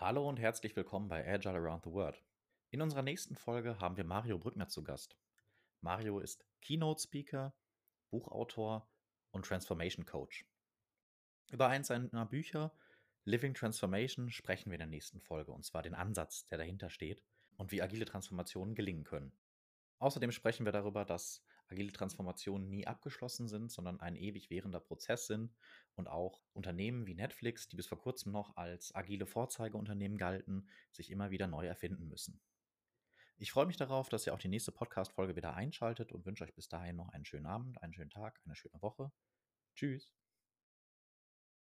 Hallo und herzlich willkommen bei Agile Around the World. In unserer nächsten Folge haben wir Mario Brückner zu Gast. Mario ist Keynote Speaker, Buchautor und Transformation Coach. Über eins seiner Bücher, Living Transformation, sprechen wir in der nächsten Folge, und zwar den Ansatz, der dahinter steht und wie agile Transformationen gelingen können. Außerdem sprechen wir darüber, dass agile Transformationen nie abgeschlossen sind, sondern ein ewig währender Prozess sind und auch Unternehmen wie Netflix, die bis vor kurzem noch als agile Vorzeigeunternehmen galten, sich immer wieder neu erfinden müssen. Ich freue mich darauf, dass ihr auch die nächste Podcast-Folge wieder einschaltet und wünsche euch bis dahin noch einen schönen Abend, einen schönen Tag, eine schöne Woche. Tschüss.